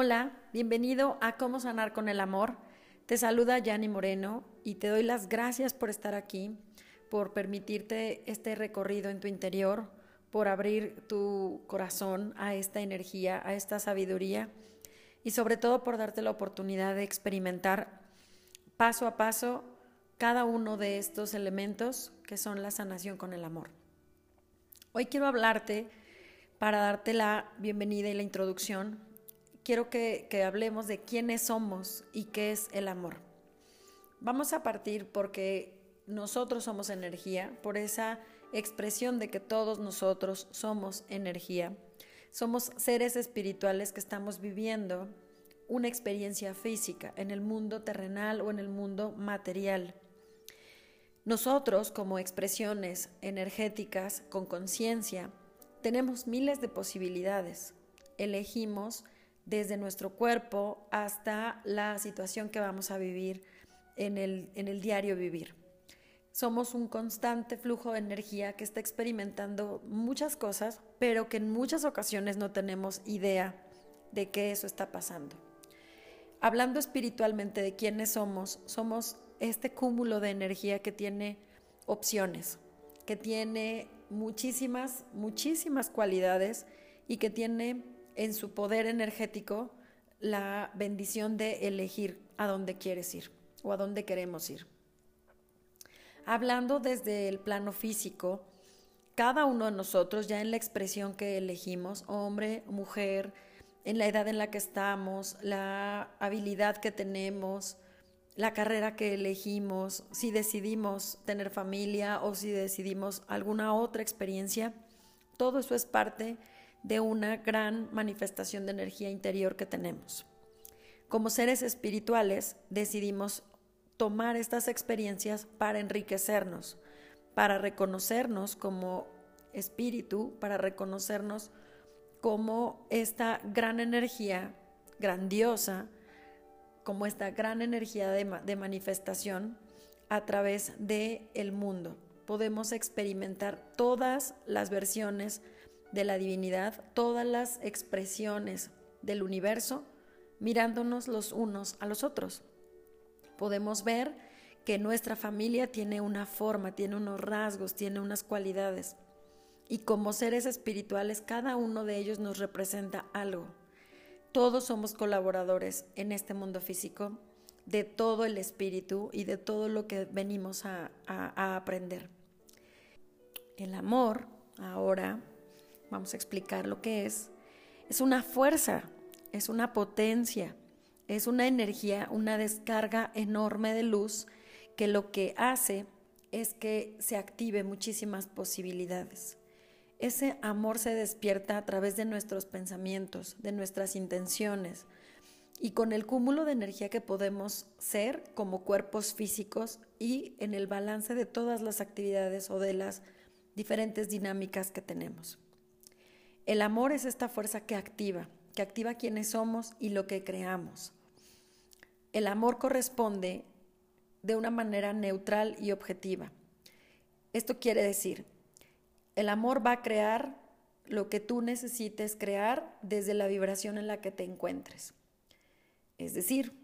Hola, bienvenido a Cómo Sanar con el Amor. Te saluda Yani Moreno y te doy las gracias por estar aquí, por permitirte este recorrido en tu interior, por abrir tu corazón a esta energía, a esta sabiduría y sobre todo por darte la oportunidad de experimentar paso a paso cada uno de estos elementos que son la sanación con el amor. Hoy quiero hablarte para darte la bienvenida y la introducción quiero que, hablemos de quiénes somos y qué es el amor. Vamos a partir porque nosotros somos energía, por esa expresión de que todos nosotros somos energía. Somos seres espirituales que estamos viviendo una experiencia física en el mundo terrenal o en el mundo material. Nosotros, como expresiones energéticas con conciencia, tenemos miles de posibilidades. Elegimos desde nuestro cuerpo hasta la situación que vamos a vivir en el, en el diario vivir. Somos un constante flujo de energía que está experimentando muchas cosas, pero que en muchas ocasiones no tenemos idea de que eso está pasando. Hablando espiritualmente de quiénes somos, somos este cúmulo de energía que tiene opciones, que tiene muchísimas, muchísimas cualidades y que tiene en su poder energético la bendición de elegir a dónde quieres ir o a dónde queremos ir. Hablando desde el plano físico, cada uno de nosotros ya en la expresión que elegimos, hombre, mujer, en la edad en la que estamos, la habilidad que tenemos, la carrera que elegimos, si decidimos tener familia o si decidimos alguna otra experiencia, todo eso es parte de una gran manifestación de energía interior que tenemos. Como seres espirituales decidimos tomar estas experiencias para enriquecernos, para reconocernos como espíritu, para reconocernos como esta gran energía grandiosa, como esta gran energía de, manifestación a través del el mundo. Podemos experimentar todas las versiones de la divinidad todas las expresiones del universo mirándonos los unos a los otros. Podemos ver que nuestra familia tiene una forma, tiene unos rasgos, tiene unas cualidades. Y como seres espirituales, cada uno de ellos nos representa algo. Todos somos colaboradores en este mundo físico de todo el espíritu y de todo lo que venimos a, a aprender. El amor, ahora, vamos a explicar lo que es, es una fuerza, es una potencia, es una energía, una descarga enorme de luz que lo que hace es que se active muchísimas posibilidades. Ese amor se despierta a través de nuestros pensamientos, de nuestras intenciones y con el cúmulo de energía que podemos ser como cuerpos físicos y en el balance de todas las actividades o de las diferentes dinámicas que tenemos. El amor es esta fuerza que activa, que activa quienes somos y lo que creamos. El amor corresponde de una manera neutral y objetiva. Esto quiere decir, el amor va a crear lo que tú necesites crear desde la vibración en la que te encuentres. Es decir,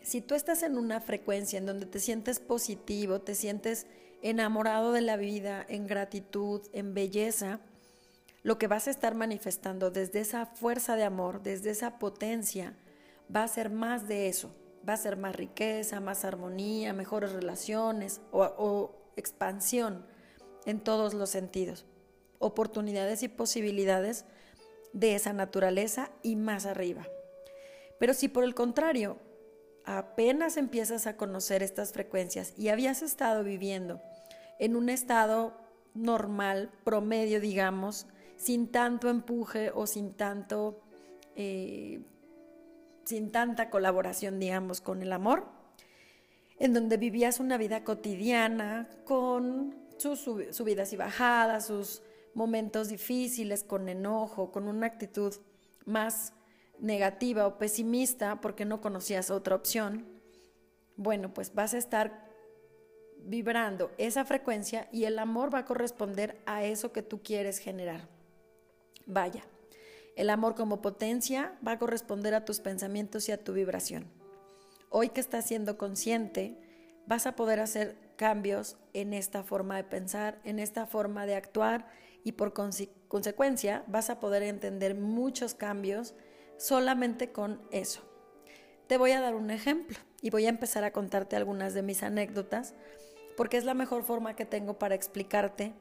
si tú estás en una frecuencia en donde te sientes positivo, te sientes enamorado de la vida, en gratitud, en belleza, lo que vas a estar manifestando desde esa fuerza de amor, desde esa potencia, va a ser más de eso, va a ser más riqueza, más armonía, mejores relaciones o, expansión en todos los sentidos, oportunidades y posibilidades de esa naturaleza y más arriba. Pero si por el contrario, apenas empiezas a conocer estas frecuencias y habías estado viviendo en un estado normal, promedio, digamos, sin tanto empuje o sin tanto, eh, sin tanta colaboración, digamos, con el amor, en donde vivías una vida cotidiana con sus subidas y bajadas, sus momentos difíciles, con enojo, con una actitud más negativa o pesimista porque no conocías otra opción, bueno, pues vas a estar vibrando esa frecuencia y el amor va a corresponder a eso que tú quieres generar. Vaya, El amor como potencia va a corresponder a tus pensamientos y a tu vibración. Hoy que estás siendo consciente, vas a poder hacer cambios en esta forma de pensar, en esta forma de actuar y por consecuencia vas a poder entender muchos cambios solamente con eso. Te voy a dar un ejemplo y voy a empezar a contarte algunas de mis anécdotas porque es la mejor forma que tengo para explicarte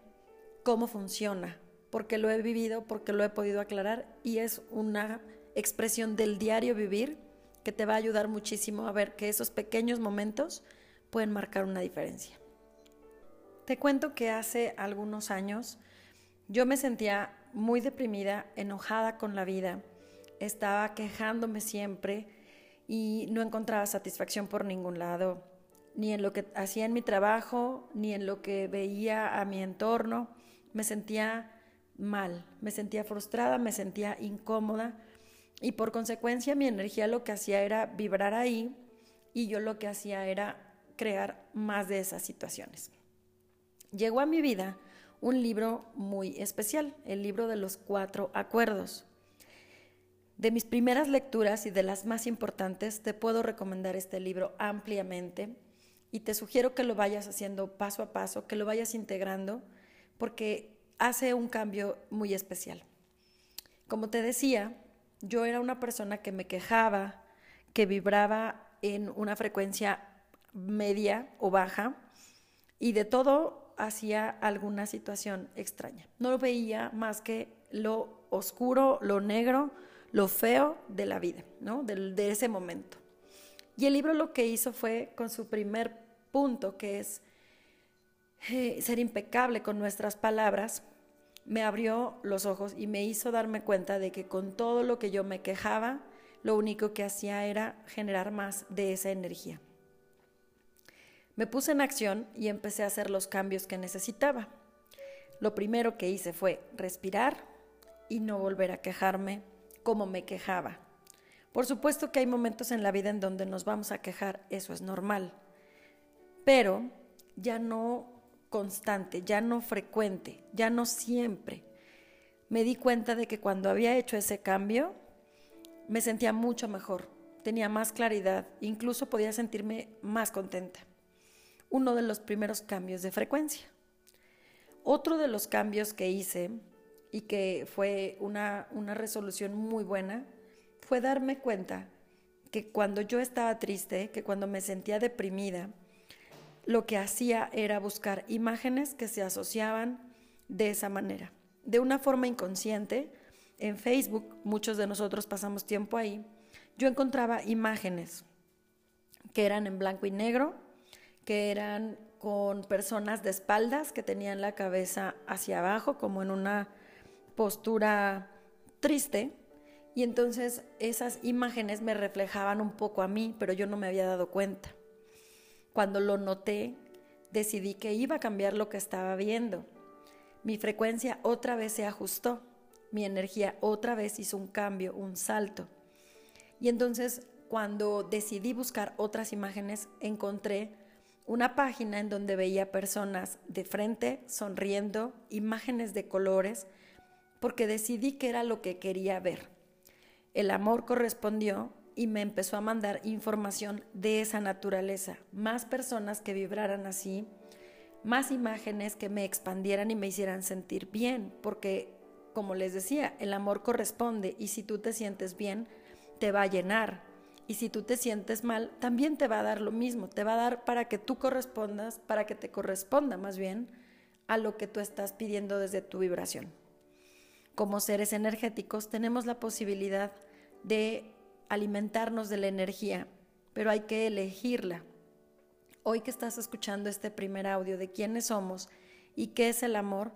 cómo funciona, porque lo he vivido, porque lo he podido aclarar y es una expresión del diario vivir que te va a ayudar muchísimo a ver que esos pequeños momentos pueden marcar una diferencia. Te cuento que hace algunos años yo me sentía muy deprimida, enojada con la vida, estaba quejándome siempre y no encontraba satisfacción por ningún lado, ni en lo que hacía en mi trabajo, ni en lo que veía a mi entorno. Me sentía mal, me sentía frustrada, me sentía incómoda y por consecuencia mi energía lo que hacía era vibrar ahí y yo lo que hacía era crear más de esas situaciones. Llegó a mi vida un libro muy especial, el libro de los cuatro acuerdos. De mis primeras lecturas y de las más importantes, te puedo recomendar este libro ampliamente y te sugiero que lo vayas haciendo paso a paso, que lo vayas integrando, porque hace un cambio muy especial. Como te decía, yo era una persona que me quejaba, que vibraba en una frecuencia media o baja y de todo hacía alguna situación extraña. No veía más que lo oscuro, lo negro, lo feo de la vida, ¿no? De, ese momento. Y el libro lo que hizo fue con su primer punto, que es eh, ser impecable con nuestras palabras, me abrió los ojos y me hizo darme cuenta de que con todo lo que yo me quejaba, lo único que hacía era generar más de esa energía. Me puse en acción y empecé a hacer los cambios que necesitaba. Lo primero que hice fue respirar y no volver a quejarme como me quejaba. Por supuesto que hay momentos en la vida en donde nos vamos a quejar, eso es normal, pero ya no constante, ya no frecuente, ya no siempre. Me di cuenta de que cuando había hecho ese cambio, me sentía mucho mejor, tenía más claridad, incluso podía sentirme más contenta. Uno de los primeros cambios de frecuencia. Otro de los cambios que hice y que fue una, una resolución muy buena, fue darme cuenta que cuando yo estaba triste, que cuando me sentía deprimida, lo que hacía era buscar imágenes que se asociaban de esa manera. De una forma inconsciente, en Facebook, muchos de nosotros pasamos tiempo ahí, yo encontraba imágenes que eran en blanco y negro, que eran con personas de espaldas que tenían la cabeza hacia abajo, como en una postura triste y entonces esas imágenes me reflejaban un poco a mí, pero yo no me había dado cuenta. Cuando lo noté, decidí que iba a cambiar lo que estaba viendo. Mi frecuencia otra vez se ajustó, mi energía otra vez hizo un cambio, un salto. Y entonces cuando decidí buscar otras imágenes, encontré una página en donde veía personas de frente, sonriendo, imágenes de colores, porque decidí que era lo que quería ver. El amor correspondió y me empezó a mandar información de esa naturaleza, más personas que vibraran así, más imágenes que me expandieran y me hicieran sentir bien, porque como les decía, el amor corresponde y si tú te sientes bien, te va a llenar. Y si tú te sientes mal, también te va a dar lo mismo, te va a dar para que tú correspondas, para que te corresponda más bien a lo que tú estás pidiendo desde tu vibración como seres energéticos tenemos la posibilidad de alimentarnos de la energía, pero hay que elegirla. Hoy que estás escuchando este primer audio de quiénes somos y qué es el amor,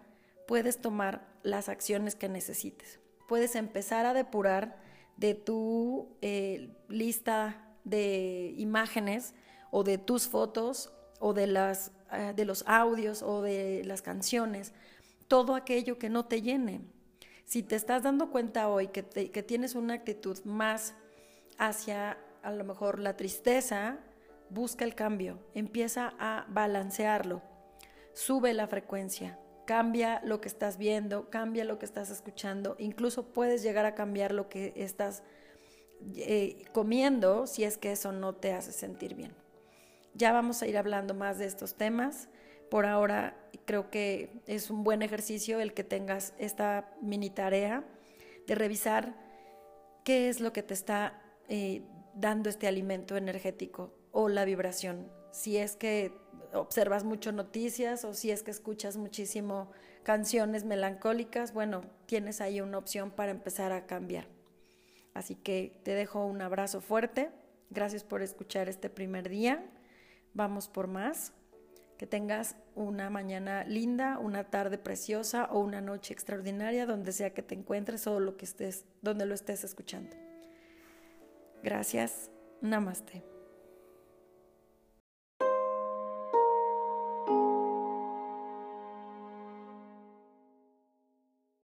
puedes tomar las acciones que necesites. Puedes empezar a depurar de tu eh, lista de imágenes o de tus fotos o de, las, eh, de los audios o de las canciones, todo aquello que no te llene, si te estás dando cuenta hoy que, que tienes una actitud más hacia a lo mejor la tristeza, busca el cambio, empieza a balancearlo, sube la frecuencia, cambia lo que estás viendo, cambia lo que estás escuchando, incluso puedes llegar a cambiar lo que estás eh, comiendo si es que eso no te hace sentir bien. Ya vamos a ir hablando más de estos temas. Por ahora creo que es un buen ejercicio el que tengas esta mini tarea de revisar qué es lo que te está eh, dando este alimento energético o la vibración. Si es que observas mucho noticias o si es que escuchas muchísimo canciones melancólicas, bueno, tienes ahí una opción para empezar a cambiar. Así que te dejo un abrazo fuerte. Gracias por escuchar este primer día. Vamos por más. Que tengas una mañana linda, una tarde preciosa o una noche extraordinaria donde sea que te encuentres o lo que estés, donde lo estés escuchando. Gracias. Namaste.